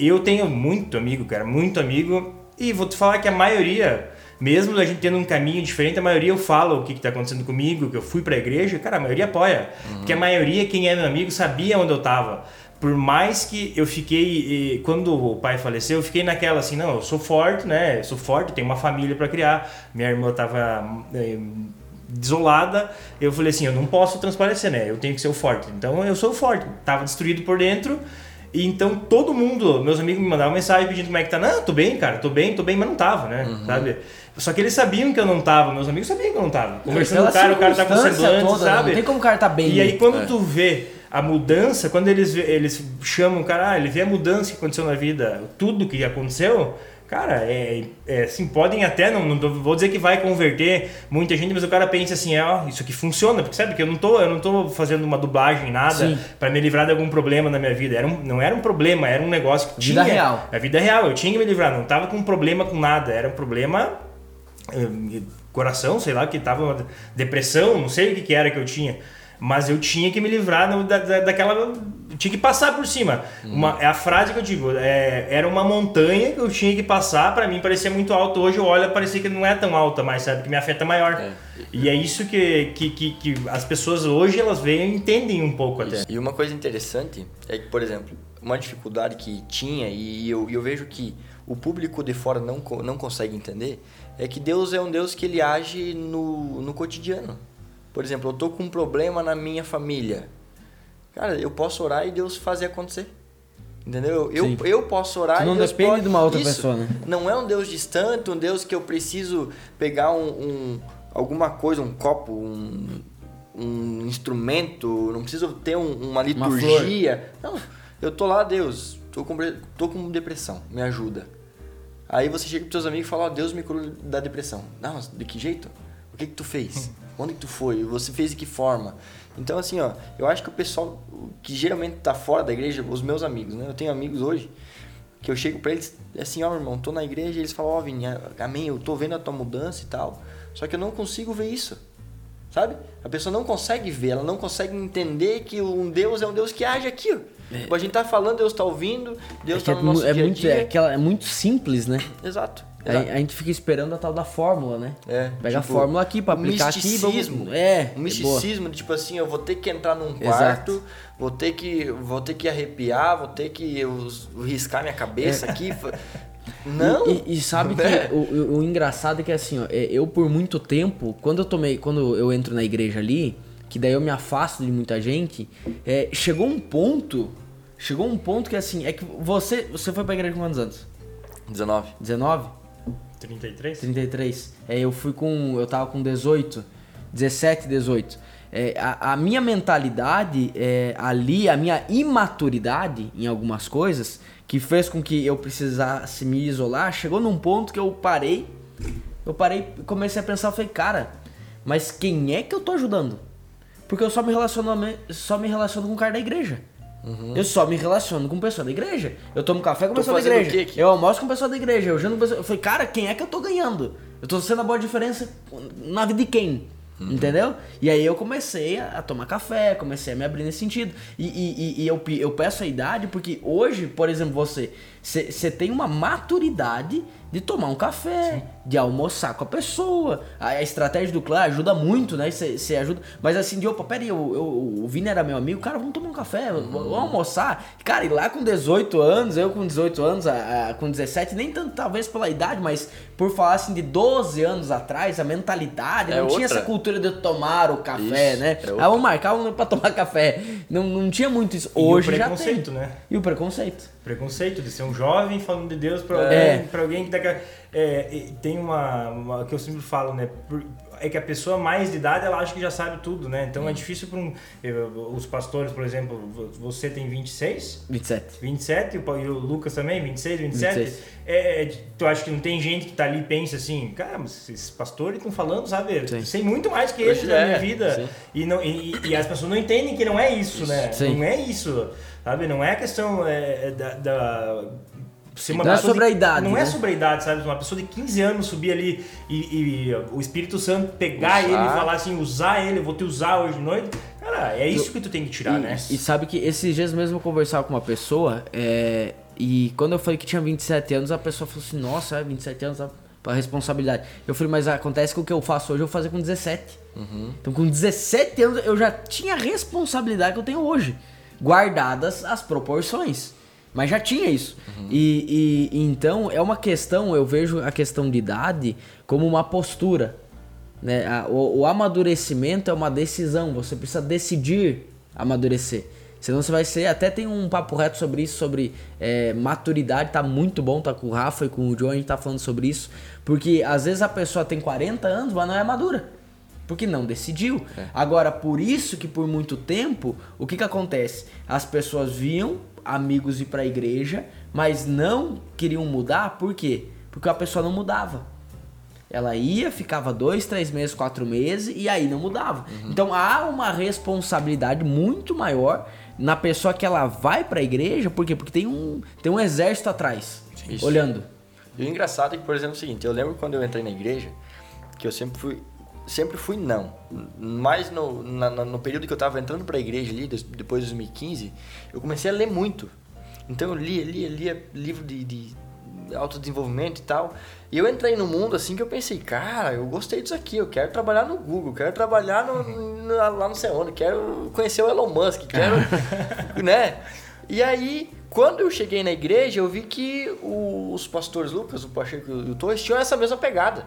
eu tenho muito amigo, cara, muito amigo, e vou te falar que a maioria, mesmo a gente tendo um caminho diferente, a maioria eu falo o que, que tá acontecendo comigo, que eu fui pra igreja, cara, a maioria apoia. Porque a maioria, quem é meu amigo, sabia onde eu tava. Por mais que eu fiquei, quando o pai faleceu, eu fiquei naquela assim, não, eu sou forte, né? Eu sou forte, tenho uma família pra criar. Minha irmã tava eh, desolada, eu falei assim, eu não posso transparecer, né? Eu tenho que ser o forte. Então eu sou o forte. Tava destruído por dentro. E então todo mundo, meus amigos me mandavam mensagem pedindo como é que tá. Não, tô bem, cara, tô bem, tô bem, mas não tava, né? Sabe? Só que eles sabiam que eu não tava, meus amigos sabiam que eu não tava. Conversando com o cara, o cara tá com semblante, toda, sabe? Não tem como o cara tá bem. E aí quando É. tu vê a mudança, quando eles, eles chamam o cara, ah, ele vê a mudança que aconteceu na vida, tudo que aconteceu, cara, é, é assim, podem até, não, não vou dizer que vai converter muita gente, mas o cara pensa assim, é, ó, isso aqui funciona, porque sabe que eu não tô, eu não tô fazendo uma dublagem, nada, pra me livrar de algum problema na minha vida. Era um, não era um problema, era um negócio que Vida tinha. real. É vida real, eu tinha que me livrar, não tava com um problema com nada, era um problema coração, sei lá, que tava uma depressão, não sei o que, que era que eu tinha. Mas eu tinha que me livrar no- da, da- daquela. Tinha que passar por cima. Uma, é a frase que eu digo. é, era uma montanha que eu tinha que passar. Pra mim parecia muito alto. Hoje eu olho parecia que não é tão alta mais, sabe? Que me afeta maior. É. E é isso que, que, que, que as pessoas hoje elas veem e entendem um pouco até. E uma coisa interessante é que, por exemplo, uma dificuldade que tinha e eu, eu vejo que o público de fora não, não consegue entender é que Deus é um Deus que ele age no, no cotidiano. Por exemplo, eu tô com um problema na minha família. Cara, eu posso orar e Deus fazer acontecer. Entendeu? Eu, Sim. eu posso orar Tu e não Deus depende pode... de uma outra Isso. pessoa, né? Não é um Deus distante, um Deus que eu preciso pegar um, um- alguma coisa, um copo, um, um instrumento, não preciso ter um- uma liturgia. não, eu tô lá, Deus, tô com, tô com depressão, me ajuda. Aí você chega pros teus amigos e fala, ó, Deus me curou da depressão. Não, mas de que jeito? O que que tu fez? <laughs> Onde que tu foi? Você fez de que forma? Então, assim, ó, eu acho que o pessoal que geralmente tá fora da igreja, os meus amigos, né? Eu tenho amigos hoje que eu chego pra eles assim, ó, meu irmão, tô na igreja e eles falam, ó, Vini, amém, eu tô vendo a tua mudança e tal. Só que eu não consigo ver isso. Sabe? A pessoa não consegue ver, ela não consegue entender que um Deus é um Deus que age aqui. ó. Tipo, a gente tá falando, Deus tá ouvindo, Deus É, tá é, no nosso mu- é dia a muito, dia. é, aquela, é muito simples, né? Exato. A, exato. a gente fica esperando a tal da fórmula, né? É, Pega a tipo, fórmula aqui pra o aplicar aqui. misticismo, É, é boa. misticismo de tipo assim, eu vou ter que entrar num Exato. quarto, vou ter que vou ter que arrepiar, vou ter que eu, riscar minha cabeça aqui. fa- <laughs> Não. E, e- e sabe que <laughs> É. o, o- o engraçado é que assim, ó, é, eu por muito tempo, quando eu tomei, quando eu entro na igreja ali, que daí eu me afasto de muita gente, é, chegou um ponto, chegou um ponto que assim, é que você, você foi pra igreja com quantos anos? 19. 19? 33? 33. É, eu fui com. Eu tava com 18, 17, 18. É, a, a minha mentalidade é, ali, a minha imaturidade em algumas coisas, que fez com que eu precisasse me isolar, chegou num ponto que eu parei. Eu parei e comecei a pensar, eu falei, cara, mas quem é que eu tô ajudando? Porque eu só me relaciono, só me relaciono com o cara da igreja. Eu só me relaciono com pessoa da igreja. Eu tomo café com Tô pessoa da igreja. quê? Eu almoço com pessoa da igreja. Eu janto com pessoa... Eu falei, cara, quem é que eu tô ganhando? Eu tô sendo a boa diferença na vida de quem? Entendeu? E aí eu comecei a, tomar café, comecei a me abrir nesse sentido. E, e, e- eu, eu peço a idade porque hoje, por exemplo, você você tem uma maturidade de tomar um café, de almoçar com a pessoa. A, a estratégia do clã ajuda muito, né? Você ajuda. Mas assim, de opa, peraí, eu, eu, o Vini era meu amigo, cara, vamos tomar um café, vamos vamos almoçar. Cara, e lá com 18 anos, eu com 18 anos, a, a- com 17, nem tanto talvez pela idade, mas por falar assim de 12 anos atrás, a mentalidade, É não tinha outra. essa cultura de tomar o café, Isso, né? é ah, vamos marcar um pra tomar café. Não, não tinha muito isso. E o Hoje já tem. preconceito, né? E o preconceito. Preconceito de ser um jovem falando de Deus pra É. alguém, alguém que daqui a- é, tem uma, uma que eu sempre falo, né? Por- é que a pessoa mais de idade ela acha que já sabe tudo, né? Então é difícil para um os pastores, por exemplo, vo- você tem 26, 27. 27 e o, e Lucas também, 26, 27. 26. É, é, tu acha que não tem gente que tá ali e pensa assim, cara, mas esses pastores estão falando, sabe? Eu Sim. sei muito mais que eles da é, minha vida. sim. E, não, e, e as pessoas não entendem que não é isso, né? Sim. Não é isso, sabe? Não é questão é, é da... da ser uma Não é sobre a de- idade, Não é né? sobre a idade, sabe? Uma pessoa de 15 anos subir ali e, e o Espírito Santo pegar Usar. ele e falar assim, usar ele, eu vou te usar hoje de noite. Cara, é isso que tu tem que tirar, e, né? e sabe que esses dias mesmo eu conversava com uma pessoa, é, e quando eu falei que tinha 27 anos, a pessoa falou assim, nossa, é 27 anos, a responsabilidade. Eu falei, mas acontece que o que eu faço hoje eu vou fazer com 17. Então com 17 anos eu já tinha a responsabilidade que eu tenho hoje, guardadas as proporções. Mas já tinha isso. E, e- e então é uma questão, eu vejo a questão de idade como uma postura. Né? O, o amadurecimento é uma decisão, você precisa decidir amadurecer. Senão você vai ser. Até tem um papo reto sobre isso, sobre é, maturidade, tá muito bom, tá com o Rafa e com o John, a gente tá falando sobre isso. Porque às vezes a pessoa tem 40 anos, mas não é madura. Porque não decidiu. Agora, por isso que por muito tempo, o que que acontece? As pessoas viam amigos ir pra igreja, mas não queriam mudar, por quê? Porque a pessoa não mudava. Ela ia, ficava dois, três meses, quatro meses e aí não mudava. Então há uma responsabilidade muito maior na pessoa que ela vai pra igreja, por quê? Porque tem um, tem um exército atrás, Isso. olhando. E o engraçado é que, por exemplo, é o seguinte, eu lembro quando eu entrei na igreja, que eu sempre fui, sempre fui não. Mas no, na- no período que eu tava entrando pra igreja ali, depois de 2015, eu comecei a ler muito. Então eu lia, lia, lia livro de, de autodesenvolvimento e tal. E eu entrei no mundo assim que eu pensei, cara, eu gostei disso aqui, eu quero trabalhar no Google, quero trabalhar no, no- lá não sei onde, quero conhecer o Elon Musk, quero, <laughs> né? E aí, quando eu cheguei na igreja, eu vi que os pastores Lucas, o Pacheco e o Torres tinham essa mesma pegada.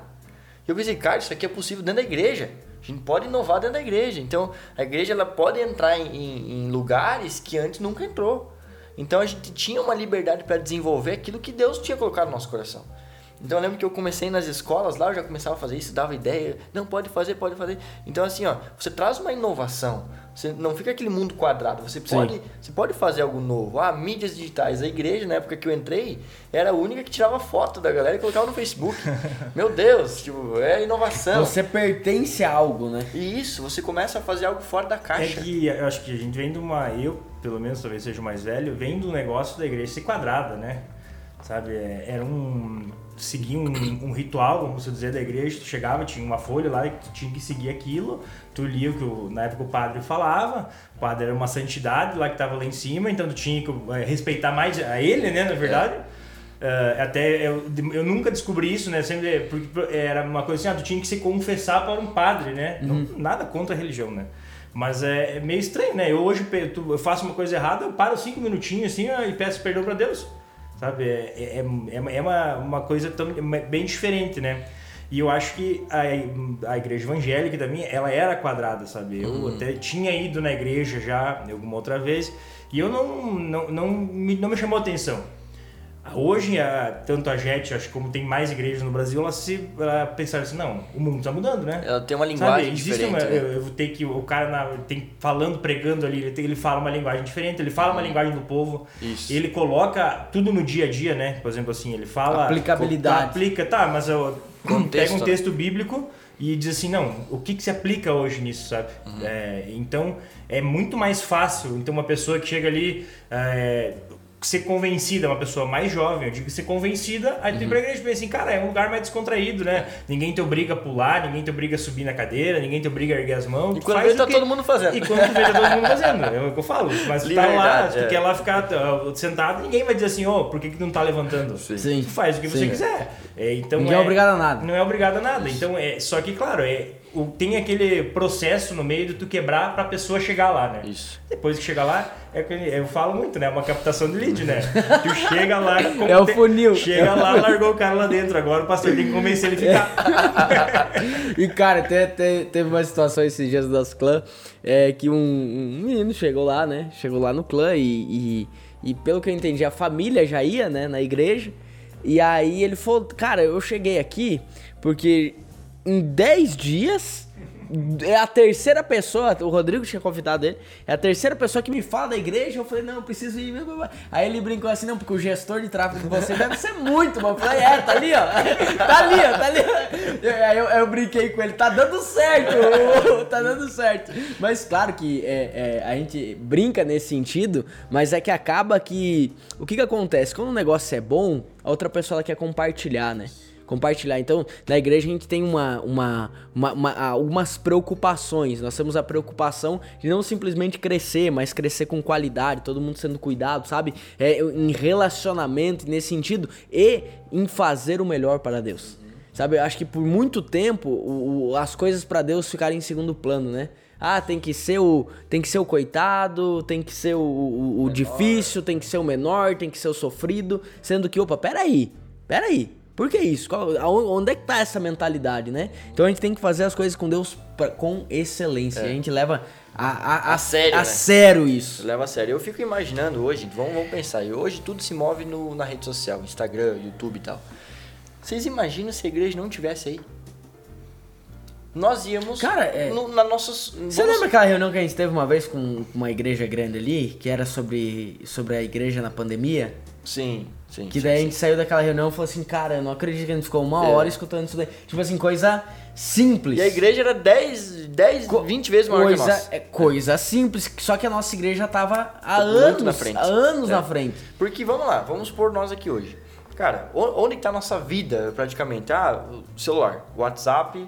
Eu pensei, cara, isso aqui é possível dentro da igreja. A gente pode inovar dentro da igreja. Então, a igreja ela pode entrar em- em lugares que antes nunca entrou. Então, a gente tinha uma liberdade para desenvolver aquilo que Deus tinha colocado no nosso coração. Então, eu lembro que eu comecei nas escolas lá, eu já começava a fazer isso, dava ideia. Não, pode fazer, pode fazer. Então, assim, ó, você traz uma inovação. Você não fica aquele mundo quadrado. Você Sim. pode, você pode fazer algo novo. Ah, mídias digitais. A igreja, na época que eu entrei, era a única que tirava foto da galera e colocava no Facebook. <laughs> Meu Deus, tipo, é inovação. Você pertence a algo, né? E isso, você começa a fazer algo fora da É caixa. que eu acho que a gente vem de uma. Eu, pelo menos, talvez seja o mais velho, vem do negócio da igreja ser quadrada, né? Sabe? é- Era um. Seguir um, um ritual, vamos dizer, da igreja. Tu chegava, tinha uma folha lá e tu tinha que seguir aquilo. Tu lia o que o- na época o padre falava. O padre era uma santidade lá que estava lá em cima, então tu tinha que eh, respeitar mais a ele, né? Na verdade. Eh, até eu, eu nunca descobri isso, né? Sempre porque era uma coisa assim, ah, tu tinha que se confessar para um padre, né? Não, nada contra a religião, né? Mas é, é meio estranho, né? Eu hoje eu faço uma coisa errada, eu paro cinco minutinhos assim ó, e peço perdão para Deus, sabe? É, é, é, é uma, uma coisa tão, bem diferente, né? E eu acho que a, a igreja evangélica também, ela era quadrada, sabe? Eu até tinha ido na igreja já alguma outra vez e eu não, não, não, me, não me chamou atenção. Hoje, a, tanto a JET, acho que como tem mais igrejas no Brasil, elas se ela pensaram assim, não, o mundo está mudando, né? Ela tem uma linguagem Sabe, existe diferente. uma, né? eu, eu vou ter que o cara na, tem falando, pregando ali, ele, tem- ele fala uma linguagem diferente, ele fala uma linguagem do povo. Isso. Ele coloca tudo no dia a dia, né? Por exemplo, assim, ele fala Aplicabilidade. aplica, tá, mas eu Contexto, pega um né? texto bíblico e diz assim, não, o que, que se aplica hoje nisso, sabe? Uhum. É, então, é muito mais fácil. Então, uma pessoa que chega ali, é, ser convencida, uma pessoa mais jovem, eu digo ser convencida, aí tu ir pra igreja pensa assim, cara, é um lugar mais descontraído, né? Ninguém te obriga a pular, ninguém te obriga a subir na cadeira, ninguém te obriga a erguer as mãos. E quando faz vê, tá que- todo mundo fazendo. E quando tu vê, tá todo mundo <laughs> fazendo. É o que eu falo. Mas tu tá lá, tu é. quer lá ficar sentado, ninguém vai dizer assim, ô, por que, que tu não tá levantando? Sim. Tu faz o que você Sim. quiser. É, então Ninguém é obrigado a nada. Não é obrigado a nada. Então, é, só que, claro, é, o, tem aquele processo no meio de tu quebrar pra pessoa chegar lá, né? Isso. Depois que chega lá, é que eu falo muito, né? É uma captação de lead, né? Tu chega lá... <laughs> como É o funil. Chega lá, largou o cara lá dentro. Agora o pastor tem que convencer ele a ficar. <laughs> E cara, te- te- teve uma situação esses dias do nosso clã é, que um, um menino chegou lá, né? Chegou lá no clã e, e, e pelo que eu entendi, a família já ia, né, na igreja. E aí ele falou, cara, eu cheguei aqui porque em 10 dias é a terceira pessoa, o Rodrigo tinha convidado ele, é a terceira pessoa que me fala da igreja. Eu falei, não, eu preciso ir. Aí ele brincou assim, não, porque o gestor de tráfego de você deve ser muito bom. Eu falei, é, tá ali, ó. <laughs> Tá ali, ó, tá ali. Aí eu, eu brinquei com ele, tá dando certo, <laughs> tá dando certo. Mas claro que é, é, a gente brinca nesse sentido, mas é que acaba que. O que que acontece? Quando um negócio é bom, a outra pessoa quer compartilhar, né? Compartilhar. Então, na igreja a gente tem uma, uma, uma- uma- algumas preocupações. Nós temos a preocupação de não simplesmente crescer, mas crescer com qualidade, todo mundo sendo cuidado, sabe? É, em relacionamento, nesse sentido, e em fazer o melhor para Deus. Sabe, eu acho que por muito tempo o- o- as coisas para Deus ficaram em segundo plano, né? Ah, tem que ser o, tem que ser o coitado, tem que ser o, o- o difícil, tem que ser o menor, tem que ser o sofrido, sendo que, opa, peraí, peraí, por que isso? Onde é que tá essa mentalidade, né? Então a gente tem que fazer as coisas com Deus pra- com excelência. E a gente leva a, a, a, A sério, a né? sério isso. Leva a sério. Eu fico imaginando hoje, vamos, vamos pensar, hoje tudo se move no, na rede social, Instagram, YouTube e tal. Vocês imaginam se a igreja não tivesse aí? Nós íamos Cara, é- no, na nossas. Você vamos- lembra aquela reunião que a gente teve uma vez com uma igreja grande ali, que era sobre, sobre a igreja na pandemia? Sim, sim. Que sim, daí a sim. gente saiu daquela reunião e falou assim, cara, eu não acredito que a gente ficou uma É. hora escutando isso daí. Tipo assim, coisa simples. E a igreja era 10, 10 Co- 20 vezes maior que a coisa, nossa. é coisa simples, só que a nossa igreja tava há anos, na frente. anos É. na frente. Porque vamos lá, vamos por nós aqui hoje. Cara, onde que tá a nossa vida praticamente? Ah, celular, WhatsApp,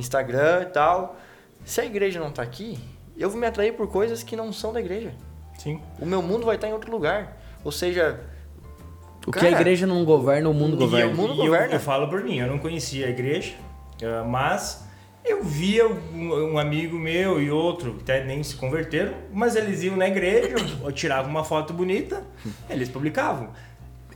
Instagram e tal. Se a igreja não tá aqui, eu vou me atrair por coisas que não são da igreja. Sim. O meu mundo vai estar em outro lugar. Ou seja, O que Cara, a igreja não governa, o mundo E governa. o mundo eu, governa. Eu, falo por mim, eu não conhecia a igreja, eh, mas eu via um, um amigo meu e outro, que até nem se converteram, mas eles iam na igreja, eu tirava uma foto bonita, eles publicavam.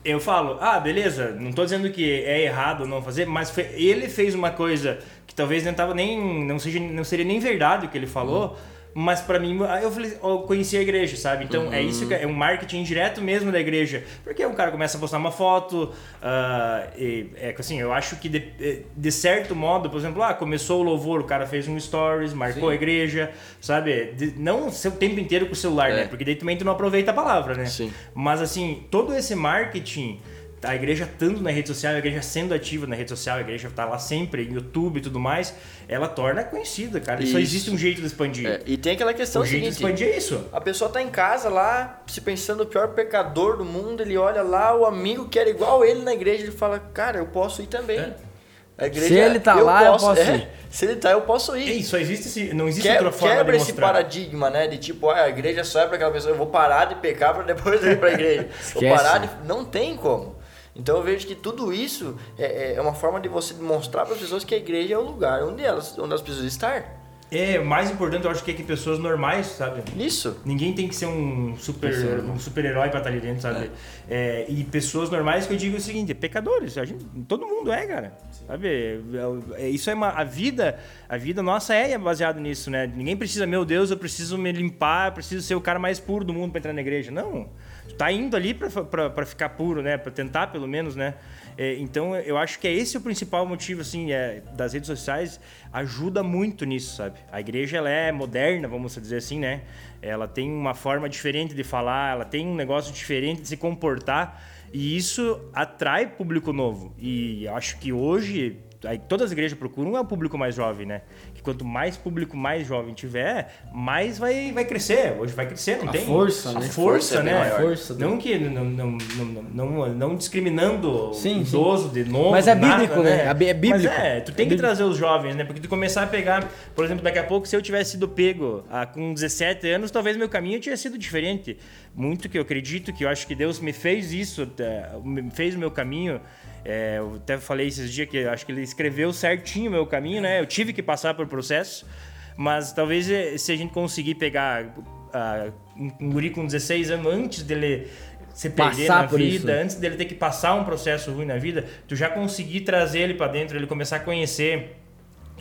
Eu falo, ah, beleza, não tô dizendo que é errado não fazer, mas fe- ele fez uma coisa que talvez não tava nem, não, seja, não seria nem verdade o que ele falou, mas pra mim, aí eu falei, eu conheci a igreja, sabe? Então é isso que é um marketing direto mesmo da igreja, porque o cara começa a postar uma foto, ah, e, é assim, eu acho que de, de certo modo, por exemplo, ah, começou o louvor, o cara fez um stories, marcou a igreja, sabe? De- não o tempo inteiro com o celular, É. né? Porque daí também tu não aproveita a palavra, né? Sim. Mas assim, todo esse marketing, a igreja estando na rede social, a igreja sendo ativa na rede social, a igreja tá lá sempre, em YouTube e tudo mais, ela torna conhecida, cara. Só Isso. existe um jeito de expandir. é, e tem aquela questão o jeito de seguinte, expandir é isso. a pessoa tá em casa lá, se pensando o pior pecador do mundo, ele olha lá, o amigo que era igual ele na igreja, ele fala, cara, eu posso ir também. É. A igreja, Se ele tá lá, eu posso é, ir. Se ele tá, eu posso ir. Isso, só existe esse, não existe Que- outra forma quebra esse paradigma, né? De tipo, ah, a igreja só é pra aquela pessoa, eu vou parar de pecar pra depois <laughs> ir pra igreja. <laughs> vou parar de. Não tem como. Então eu vejo que tudo isso é, é uma forma de você mostrar para as pessoas que a igreja é o lugar onde elas, onde elas precisam estar. É, mais importante eu acho que é que pessoas normais, sabe? Isso. Ninguém tem que ser um super um super-herói pra estar ali dentro, sabe? É, e pessoas normais que eu digo o seguinte, pecadores, a gente, todo mundo é, cara. Sabe? É, é- isso é uma a vida, a vida nossa é baseada nisso, né? Ninguém precisa, meu Deus, eu preciso me limpar, eu preciso ser o cara mais puro do mundo pra entrar na igreja. Não. Tá indo ali pra ficar puro, né? Pra tentar pelo menos, né? É, então eu acho que é esse o principal motivo assim, é, das redes sociais ajuda muito nisso, sabe? A igreja ela é moderna, vamos dizer assim, né? Ela tem uma forma diferente de falar, ela tem um negócio diferente de se comportar e isso atrai público novo. E acho que hoje aí todas as igrejas procuram é o público mais jovem, né? Que quanto mais público mais jovem tiver, mais vai, vai crescer. Hoje vai crescer, não A tem? força, a né? força, Força é né? maior. Força do- Não que não, não, não, não, não discriminando Sim, o sim. idoso de novo. Mas é nada, bíblico, né? É bí- bíblico. Mas é, tu tem É que bíblico. trazer os jovens, né? Porque tu começar a pegar, por exemplo, daqui a pouco, se eu tivesse sido pego ah, com 17 anos, talvez meu caminho tivesse sido diferente. Muito que eu acredito que eu acho que Deus me fez isso, eh, me fez o meu caminho. É, eu até falei esses dias que acho que ele escreveu certinho o meu caminho, né? Eu tive que passar por processo, mas talvez eh, se a gente conseguir pegar ah, um guri com 16 anos antes dele se perder Passar na por vida, isso. antes dele ter que passar um processo ruim na vida, tu já conseguir trazer ele pra dentro, ele começar a conhecer.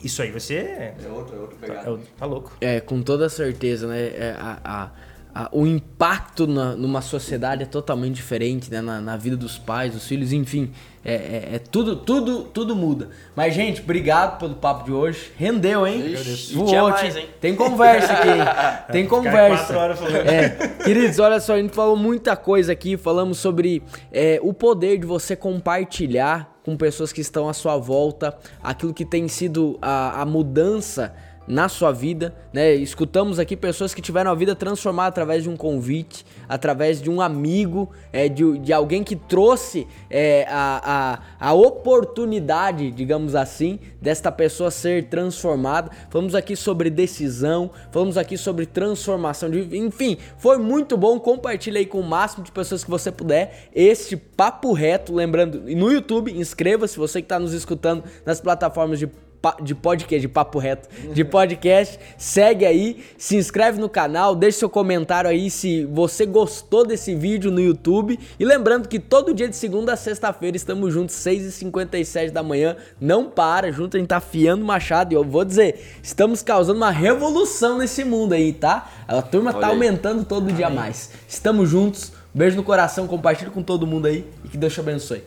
Isso aí vai ser. É outro, é outro Tá, pegado. tá louco. É, com toda certeza, né? É, a, a- a- o impacto na- numa sociedade é totalmente diferente, né? Na, na vida dos pais, dos filhos, enfim. É, é- é tudo, tudo, tudo muda. Mas, gente, obrigado pelo papo de hoje. Rendeu, hein? Ixi, Voou, mais, hein? Tem conversa aqui, hein? Tem <laughs> conversa. quatro horas falando. É, queridos, olha só, a gente falou muita coisa aqui, falamos sobre é, o poder de você compartilhar com pessoas que estão à sua volta aquilo que tem sido a, a mudança na sua vida, né? Escutamos aqui pessoas que tiveram a vida transformada através de um convite, através de um amigo, é, de, de alguém que trouxe é, a, a, a oportunidade, digamos assim, desta pessoa ser transformada. Falamos aqui sobre decisão, falamos aqui sobre transformação de enfim, foi muito bom. Compartilhe aí com o máximo de pessoas que você puder este papo reto, lembrando, no YouTube, inscreva-se você que está nos escutando nas plataformas de de podcast, de papo reto, de podcast, segue aí, se inscreve no canal, deixa seu comentário aí se você gostou desse vídeo no YouTube. E lembrando que todo dia de segunda a sexta-feira estamos juntos, 6h57 da manhã. Não para, junto a gente tá afiando o machado. E eu vou dizer, estamos causando uma revolução nesse mundo aí, tá? A turma tá Olha aí. aumentando todo dia mais. Estamos juntos, beijo no coração, compartilha com todo mundo aí e que Deus te abençoe.